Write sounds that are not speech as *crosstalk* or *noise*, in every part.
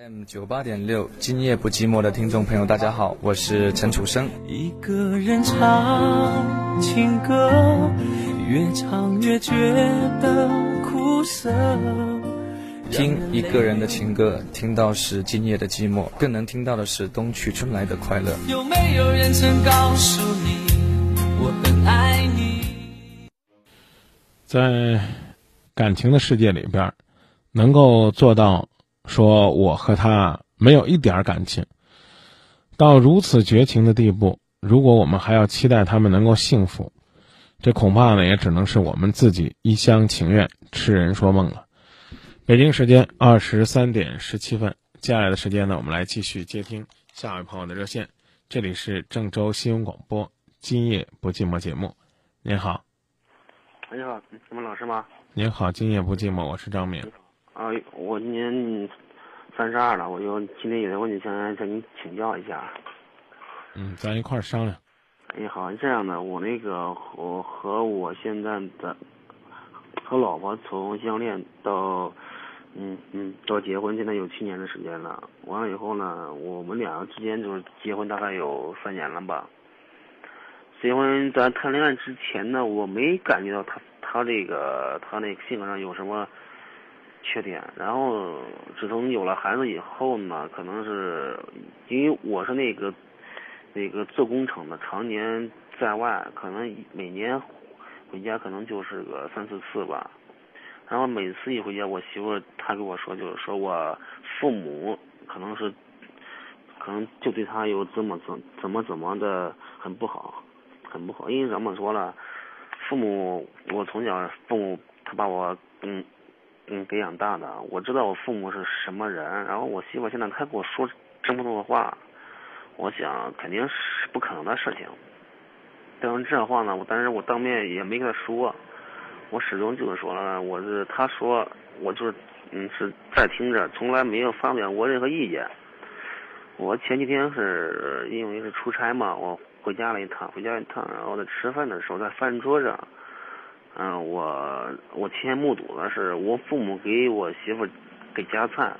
M 九八点六，今夜不寂寞的听众朋友，大家好，我是陈楚生。一个人唱情歌，越唱越觉得苦涩。听一个人的情歌，听到是今夜的寂寞，更能听到的是冬去春来的快乐。有没有人曾告诉你，我很爱你？在感情的世界里边，能够做到。说我和他没有一点感情，到如此绝情的地步，如果我们还要期待他们能够幸福，这恐怕呢也只能是我们自己一厢情愿、痴人说梦了。北京时间二十三点十七分，接下来的时间呢，我们来继续接听下一位朋友的热线。这里是郑州新闻广播《今夜不寂寞》节目，您好。你好，什么老师吗？您好，《今夜不寂寞》，我是张敏。啊，我今年三十二了，我就今天有个问题想向您请教一下。嗯，咱一块儿商量。哎，好，这样的，我那个我和我现在的和老婆从相恋到嗯嗯到结婚，现在有七年的时间了。完了以后呢，我们两个之间就是结婚大概有三年了吧。结婚咱谈恋爱之前呢，我没感觉到他他这个他那个性格上有什么。缺点，然后自从有了孩子以后呢，可能是因为我是那个那个做工程的，常年在外，可能每年回家可能就是个三四次吧。然后每次一回家，我媳妇她跟我说，就是说我父母可能是可能就对他有怎么怎怎么怎么的很不好，很不好。因为怎么说了，父母我从小父母他把我嗯。嗯，给养大的，我知道我父母是什么人，然后我媳妇现在她跟我说这么多的话，我想肯定是不可能的事情。但是这话呢，我但是我当面也没跟她说，我始终就是说了，我是她说，我就是嗯是在听着，从来没有发表过任何意见。我前几天是因为是出差嘛，我回家了一趟，回家一趟，然后在吃饭的时候在饭桌上。嗯，我我亲眼目睹的是我父母给我媳妇给夹菜，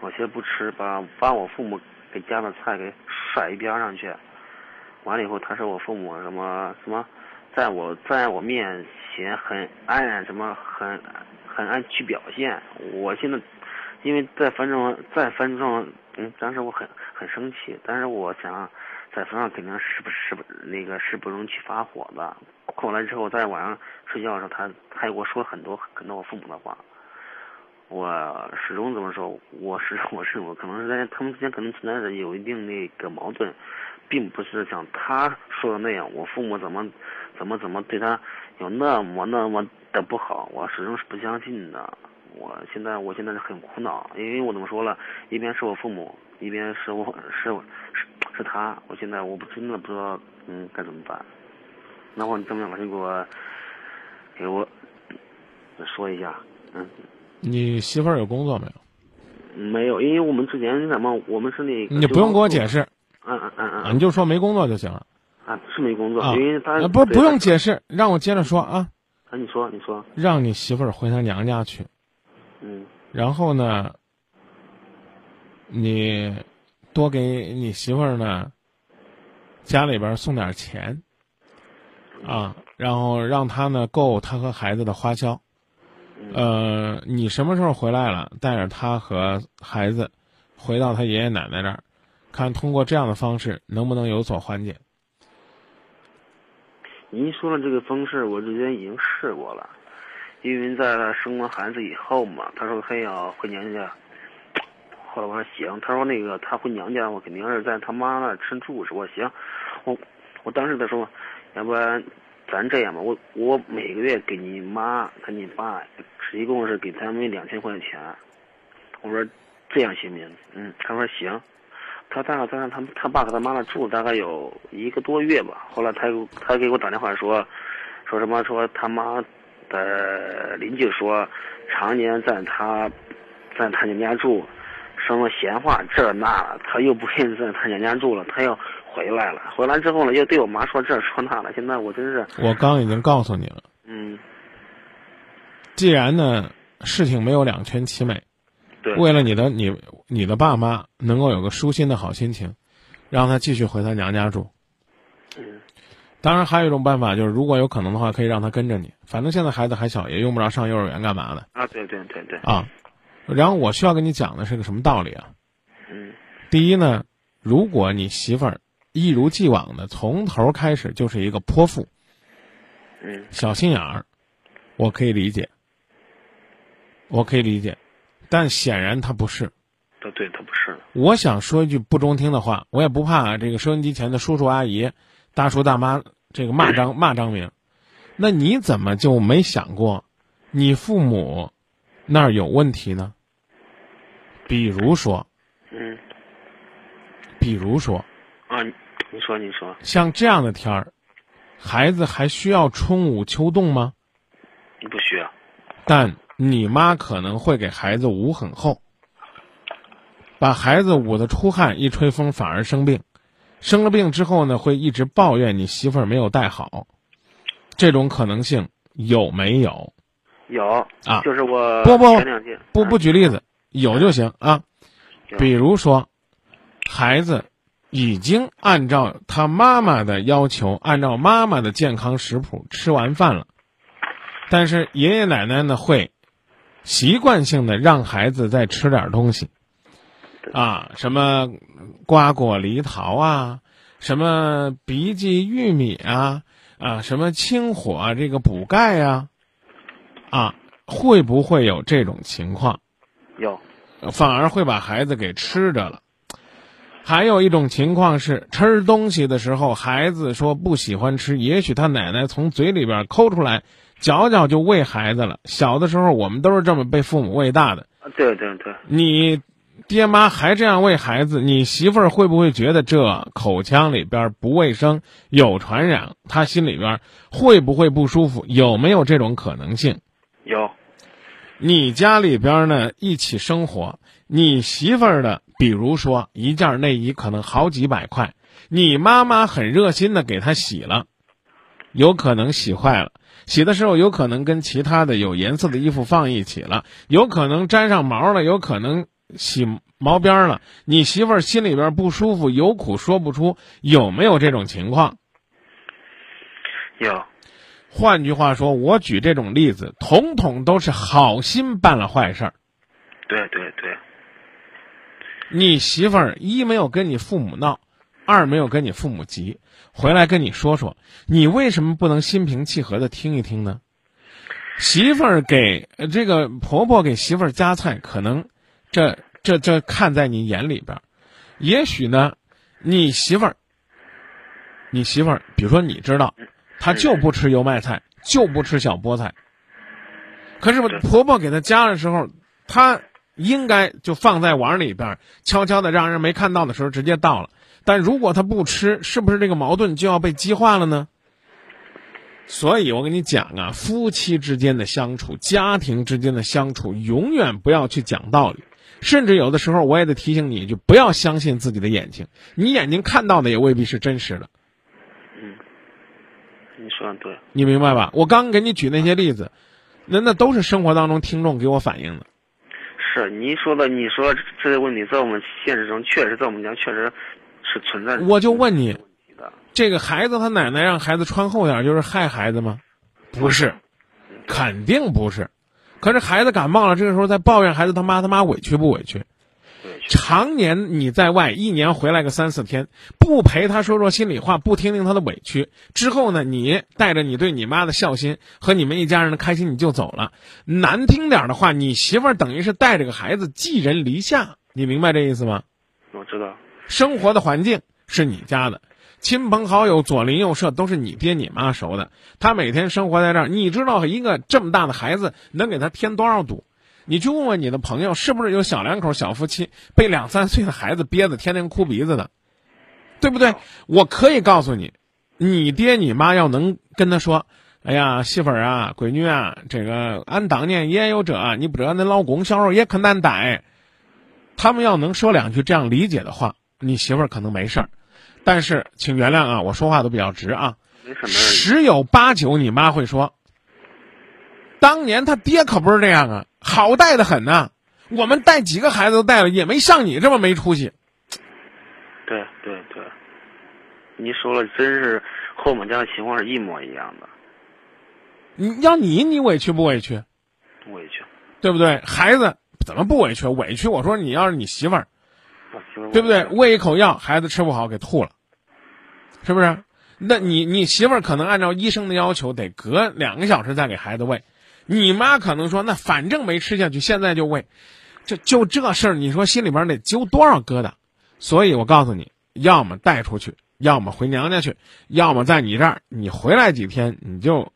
我媳妇不吃，把把我父母给夹的菜给甩一边上去。完了以后，他说我父母什么什么，在我在我面前很安然什么很很爱去表现。我现在因为在饭桌在饭桌上，嗯，当时我很很生气，但是我想在饭上肯定是不是不那个是不容去发火的。后来之后，在晚上睡觉的时候，他他也给我说很多很多我父母的话。我始终怎么说？我始终我是我可能是在他们之间可能存在着有一定那个矛盾，并不是像他说的那样，我父母怎么怎么怎么对他有那么那么的不好，我始终是不相信的。我现在我现在是很苦恼，因为我怎么说了，一边是我父母，一边是我是是是他，我现在我不真的不知道嗯该怎么办。那我你怎么样？老师给我给我说一下，嗯。你媳妇儿有工作没有？没有，因为我们之前什么，我们是那个。你不用给我解释。嗯嗯嗯嗯。你就说没工作就行了。啊，是没工作，因为他不不用解释，让我接着说啊。啊，你说，你说。让你媳妇儿回她娘家去。嗯。然后呢，你多给你媳妇儿呢家里边送点钱。啊，然后让她呢够她和孩子的花销，呃，你什么时候回来了，带着她和孩子回到他爷爷奶奶这儿，看通过这样的方式能不能有所缓解。您说的这个方式，我之前已经试过了，因为在她生完孩子以后嘛，她说她要回娘家，后来我说行，他说那个他回娘家，我肯定是在他妈那吃住，我说行，我我当时他说。要不然，咱这样吧，我我每个月给你妈和你爸，一共是给他们两千块钱。我说这样行不行？嗯，他说行。他大概在他他爸和他妈那住大概有一个多月吧。后来他他给我打电话说，说什么说他妈的邻居说，常年在他在他娘家住，什么闲话这那了，他又不愿意在他娘家住了，他又。回来了，回来之后呢，又对我妈说这说那了。现在我真是，我刚已经告诉你了。嗯，既然呢，事情没有两全其美，对，为了你的你，你的爸妈能够有个舒心的好心情，让他继续回他娘家住。嗯当然，还有一种办法，就是如果有可能的话，可以让他跟着你。反正现在孩子还小，也用不着上幼儿园干嘛的啊，对对对对，啊。然后我需要跟你讲的是个什么道理啊？嗯第一呢，如果你媳妇儿一如既往的从头开始就是一个泼妇、嗯小心眼儿，我可以理解，我可以理解，但显然她不是。他对，他不是，我想说一句不中听的话，我也不怕这个收音机前的叔叔阿姨、大叔大妈这个骂张 *coughs* 骂张明。那你怎么就没想过，你父母那儿有问题呢？比如说，嗯。比如说，啊，你你说你说，像这样的天儿，孩子还需要春捂秋冻吗？你不需要，但你妈可能会给孩子捂很厚，把孩子捂得出汗，一吹风反而生病，生了病之后呢，会一直抱怨你媳妇儿没有带好，这种可能性有没有？有啊。就是我不不不啊不举例子，有就行啊。比如说，孩子已经按照他妈妈的要求，按照妈妈的健康食谱吃完饭了，但是爷爷奶奶呢会习惯性的让孩子再吃点东西，啊，什么瓜果梨桃啊，什么荸荠玉米啊，啊，什么清火啊这个补钙呀、啊，会不会有这种情况？有反而会把孩子给吃着了。还有一种情况是，吃东西的时候，孩子说不喜欢吃，也许他奶奶从嘴里边抠出来，嚼嚼就喂孩子了。小的时候，我们都是这么被父母喂大的。啊对对对，你爹妈还这样喂孩子，你媳妇儿会不会觉得这口腔里边不卫生、有传染？她心里边会不会不舒服？有没有这种可能性？有你家里边呢一起生活，你媳妇儿的，比如说一件内衣可能好几百块，你妈妈很热心的给她洗了，有可能洗坏了，洗的时候有可能跟其他的有颜色的衣服放一起了，有可能沾上毛了，有可能洗毛边了，你媳妇儿心里边不舒服，有苦说不出，有没有这种情况？有换句话说，我举这种例子，统统都是好心办了坏事儿。对对对，你媳妇儿一没有跟你父母闹，二没有跟你父母急，回来跟你说说，你为什么不能心平气和的听一听呢？媳妇儿给呃这个婆婆给媳妇儿夹菜，可能这这这看在你眼里边儿，也许呢，你媳妇儿，你媳妇儿，比如说你知道，她就不吃油麦菜，就不吃小菠菜，可是婆婆给她夹的时候，她应该就放在碗里边，悄悄的让人没看到的时候直接倒了。但如果她不吃，是不是这个矛盾就要被激化了呢？所以我跟你讲啊，夫妻之间的相处，家庭之间的相处，永远不要去讲道理。甚至有的时候，我也得提醒你一句，不要相信自己的眼睛，你眼睛看到的也未必是真实的，嗯，你说的对，你明白吧？我刚给你举那些例子，那那都是生活当中听众给我反映的。是您说的，你说这些问题在我们现实中确实在我们家确实是存在。我就问你的，这个孩子他奶奶让孩子穿厚点儿，就是害孩子吗？不是，肯定不是。可是孩子感冒了，这个时候在抱怨孩子他妈他妈委屈不委屈？常年你在外，一年回来个三四天，不陪他说说心里话，不听听他的委屈，之后呢，你带着你对你妈的孝心和你们一家人的开心，你就走了。难听点的话，你媳妇儿等于是带着个孩子寄人篱下，你明白这意思吗？我知道，生活的环境是你家的，亲朋好友左邻右舍都是你爹你妈熟的。他每天生活在这儿，你知道一个这么大的孩子能给他添多少堵？你去问问你的朋友，是不是有小两口、小夫妻被两三岁的孩子憋得天天哭鼻子的，对不对？我可以告诉你，你爹你妈要能跟他说。哎呀，媳妇儿啊，闺女啊，这个俺当年也有这，你不知道恁老公小时候也可难带。他们要能说两句这样理解的话，你媳妇儿可能没事儿。但是，请原谅啊，我说话都比较直啊。十有八九，你妈会说：“当年他爹可不是这样啊，好带的很呐、我们带几个孩子都带了，也没像你这么没出息。对对对，你说了，真是和我们家的情况是一模一样的，你要你，你委屈不委屈？委屈。对不对？孩子怎么不委屈？委屈！我说你要是你媳妇儿对不对？喂一口药，孩子吃不好给吐了，是不是？那你你媳妇儿可能按照医生的要求，得隔两个小时再给孩子喂。你妈可能说，那反正没吃下去，现在就喂。这就这事儿，你说心里边得揪多少疙瘩？所以我告诉你，要么带出去，要么回娘家去，要么在你这儿，你回来几天，你就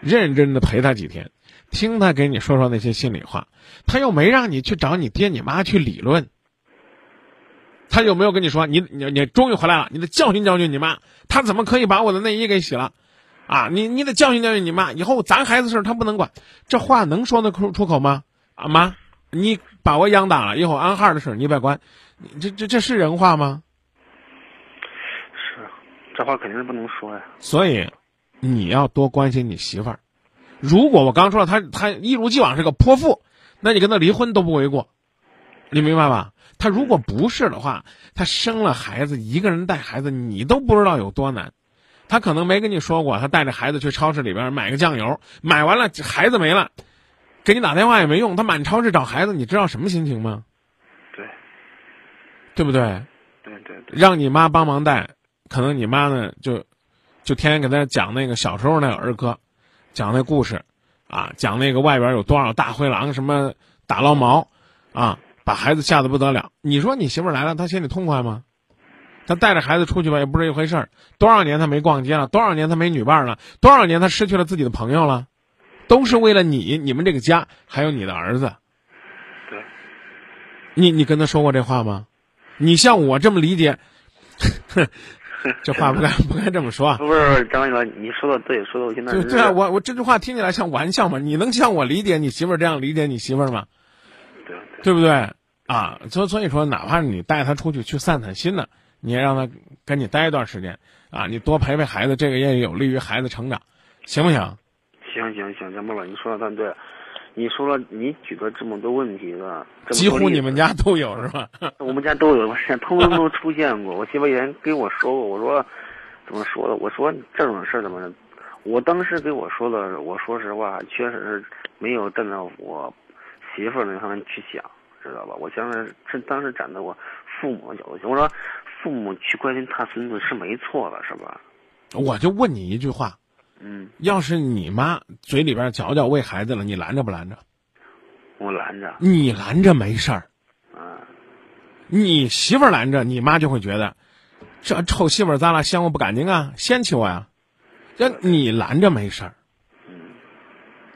认真的陪他几天。听他给你说说那些心里话，他又没让你去找你爹你妈去理论，他有没有跟你说你你你终于回来了，你得教训教训你妈，他怎么可以把我的内衣给洗了，啊，你你得教训教训你妈，以后咱孩子事儿他不能管，这话能说得出出口吗？啊妈，你把我养大了，以后俺孩儿的事儿你别管，你这这这是人话吗？是，这话肯定是不能说呀。所以，你要多关心你媳妇儿。如果我刚说了，她，她一如既往是个泼妇，那你跟她离婚都不为过，你明白吧？他如果不是的话，他生了孩子，一个人带孩子，你都不知道有多难。他可能没跟你说过，他带着孩子去超市里边买个酱油，买完了孩子没了，给你打电话也没用，他满超市找孩子，你知道什么心情吗？对，对不对？对对对，让你妈帮忙带，可能你妈呢就就天天给他讲那个小时候那个儿歌。讲那故事，啊，讲那个外边有多少大灰狼，什么打捞毛，啊，把孩子吓得不得了。你说你媳妇来了，她心里痛快吗？他带着孩子出去吧，也不是一回事儿。多少年他没逛街了，多少年他没女伴了，多少年他失去了自己的朋友了，都是为了你、你们这个家，还有你的儿子。对，你你跟他说过这话吗？你像我这么理解，*laughs* 这话不该 *laughs* 不该这么说。不是张大哥，你说的对，说的我现在对对啊，我我这句话听起来像玩笑吗？你能像我理解你媳妇儿这样理解你媳妇儿吗？对对不对啊？所所以说，哪怕你带他出去去散散心呢，你让他跟你待一段时间啊，你多陪陪孩子，这个也有利于孩子成长，行不行？行行行，张波老，你说的太对。你说了，你举的这么多问题了，几乎你们家都有是吧？*laughs* 我们家都有，我 *laughs* 现通通都出现过。我媳妇以前跟我说过，我说怎么说的？我说这种事儿怎么？我当时给我说的，我说实话，确实是没有站在我媳妇那方面去想，知道吧？我想是是当时站在我父母的角度，我说父母去关心他孙子是没错的，是吧？我就问你一句话。嗯，要是你妈嘴里边嚼嚼喂孩子了，你拦着不拦着？我拦着。你拦着没事儿。啊。你媳妇儿拦着，你妈就会觉得，这臭媳妇儿咋了？嫌我不干净啊？嫌弃我呀？这你拦着没事儿。嗯。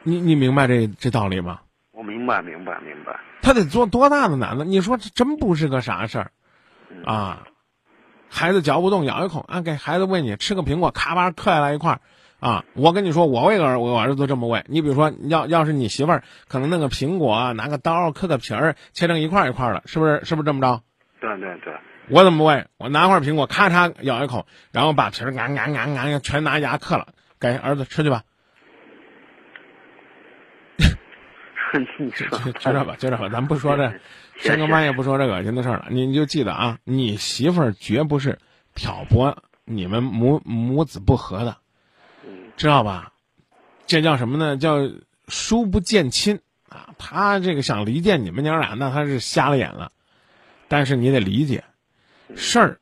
你你明白这这道理吗？我明白，明白，明白。他得做多大的难呢？你说这真不是个啥事儿，啊？孩子嚼不动，咬一口啊，给孩子喂你吃个苹果，咔吧嗑下来一块儿。啊，我跟你说，我喂儿我儿子都这么喂。你比如说，要要是你媳妇儿，可能弄个苹果，拿个刀刻个皮儿，切成一块一块的，是不是？是不是这么着？对对对。我怎么喂？我拿块苹果，咔嚓咬一口，然后把皮儿啊啊啊啊全拿牙嗑了，给儿子吃去吧。*laughs* 就就这吧，就这吧，咱不说这深更半夜不说这恶心的事儿了。你你就记得啊，你媳妇儿绝不是挑拨你们母母子不和的。知道吧？这叫什么呢？叫疏不见亲啊！他这个想离间你们娘俩，那他是瞎了眼了。但是你得理解，事儿，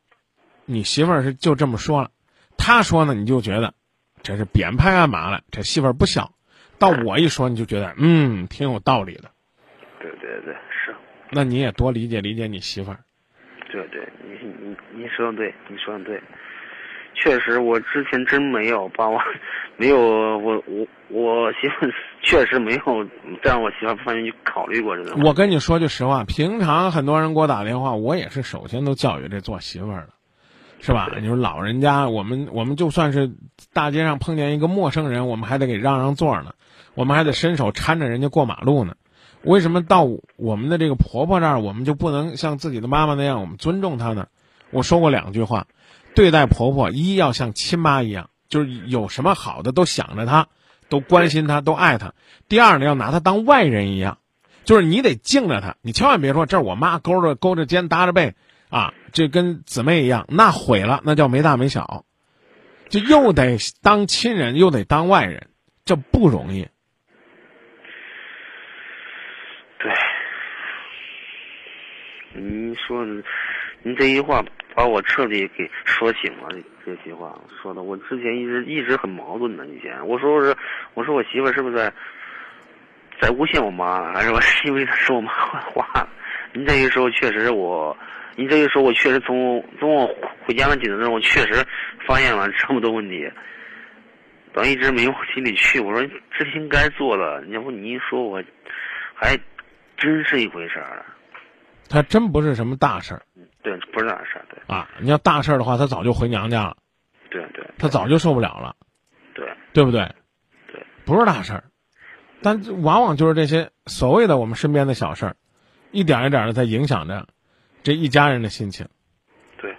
你媳妇儿是就这么说了，他说呢，你就觉得这是编排干嘛了？这媳妇儿不孝。到我一说，你就觉得嗯，挺有道理的。对对对，是。那你也多理解理解你媳妇儿。对对，你你你说的对，你说的对。确实，我之前真没有把我，没有我我我媳妇确实没有再让我媳妇方面去考虑过这个。我跟你说句实话，平常很多人给我打电话，我也是首先都教育这做媳妇儿的，是吧？你 *laughs* 说老人家，我们我们就算是大街上碰见一个陌生人，我们还得给让让座呢，我们还得伸手搀着人家过马路呢。为什么到我们的这个婆婆这儿，我们就不能像自己的妈妈那样，我们尊重她呢？我说过两句话。对待婆婆，一要像亲妈一样，就是有什么好的都想着她，都关心她，都爱她。第二呢，要拿她当外人一样，就是你得敬着她，你千万别说这是我妈勾着勾着肩搭着背啊，这跟姊妹一样，那毁了，那叫没大没小，就又得当亲人，又得当外人，这不容易。对，您说你，这句话把我彻底给说醒了。这句话说的，我之前一直一直很矛盾的。以前我说我是，我说我媳妇是不是在在诬陷我妈，还是我因为她说我妈坏话？您这一说，确实我，您这一说，我确实从从我回家那几天我确实发现了这么多问题，但一直没往心里去。我说这应该做的，要不你一说，我还真是一回事儿。他真不是什么大事儿，对，不是大事儿，对啊。你要大事儿的话，他早就回娘家了，对对，他早就受不了了，对对不对？对，不是大事儿，但往往就是这些所谓的我们身边的小事儿，一点一点的在影响着这一家人的心情。对，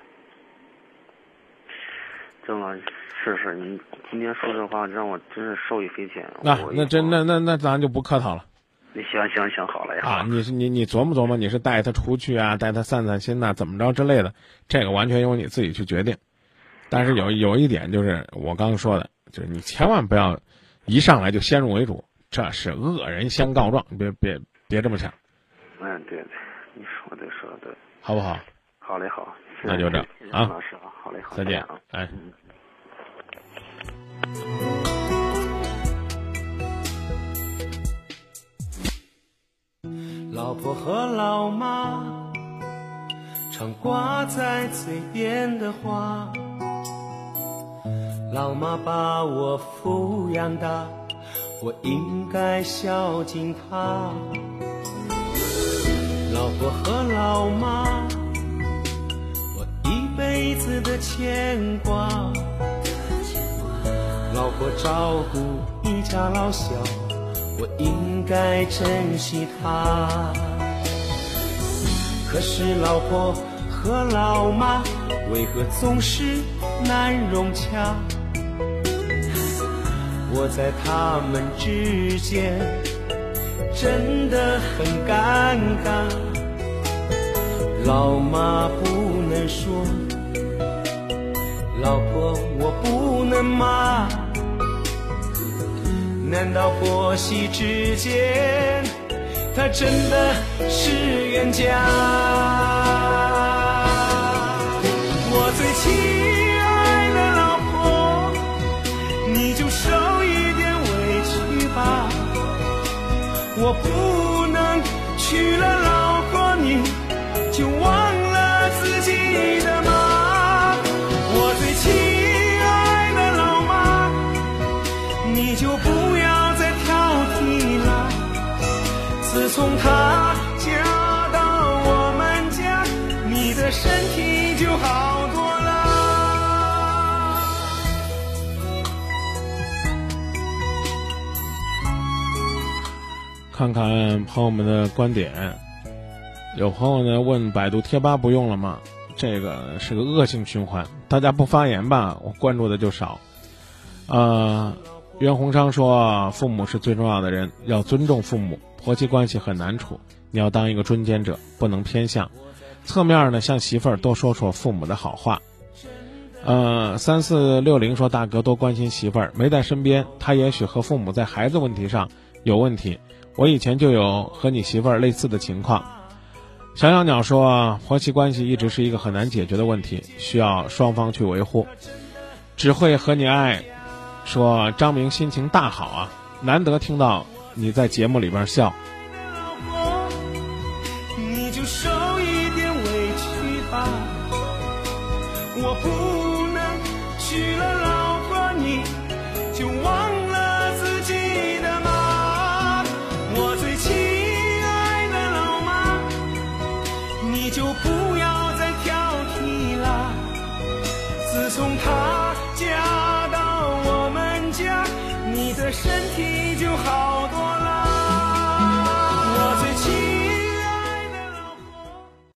郑老是是，你今天说这话让我真是受益匪浅。那那真那那那咱就不客套了。你想想想好了呀！啊，你是你你琢磨琢磨，你是带他出去啊，带他散散心呐，怎么着之类的，这个完全由你自己去决定。但是有有一点就是我刚刚说的，就是你千万不要一上来就先入为主，这是恶人先告状，别别别这么想。嗯，对对，你说的说的对，好不好？好嘞，好。那就这啊，老师啊，好嘞，好，再见啊，哎。老婆和老妈常挂在嘴边的话，老妈把我抚养大，我应该孝敬她。老婆和老妈，我一辈子的牵挂。老婆照顾一家老小。我应该珍惜她，可是老婆和老妈为何总是难融洽？我在他们之间真的很尴尬。老妈不能说，老婆我不能骂。难道婆媳之间，他真的是冤家？我最亲爱的老婆，你就受一点委屈吧。我不能娶了老婆，你就忘了自己的妈。我最亲爱的老妈，你就不要再挑剔了。自从她嫁到我们家，你的身体就好多了。看看朋友们的观点，有朋友呢问百度贴吧不用了吗？这个是个恶性循环，大家不发言吧，我关注的就少。啊，袁洪昌说，父母是最重要的人，要尊重父母。婆媳关系很难处，你要当一个中间者，不能偏向。侧面呢，向媳妇儿多说说父母的好话。呃，三四六零说大哥多关心媳妇儿，没在身边，他也许和父母在孩子问题上有问题。我以前就有和你媳妇儿类似的情况。小小鸟说婆媳关系一直是一个很难解决的问题，需要双方去维护。只会和你爱，说张明心情大好啊，难得听到。你在节目里边笑。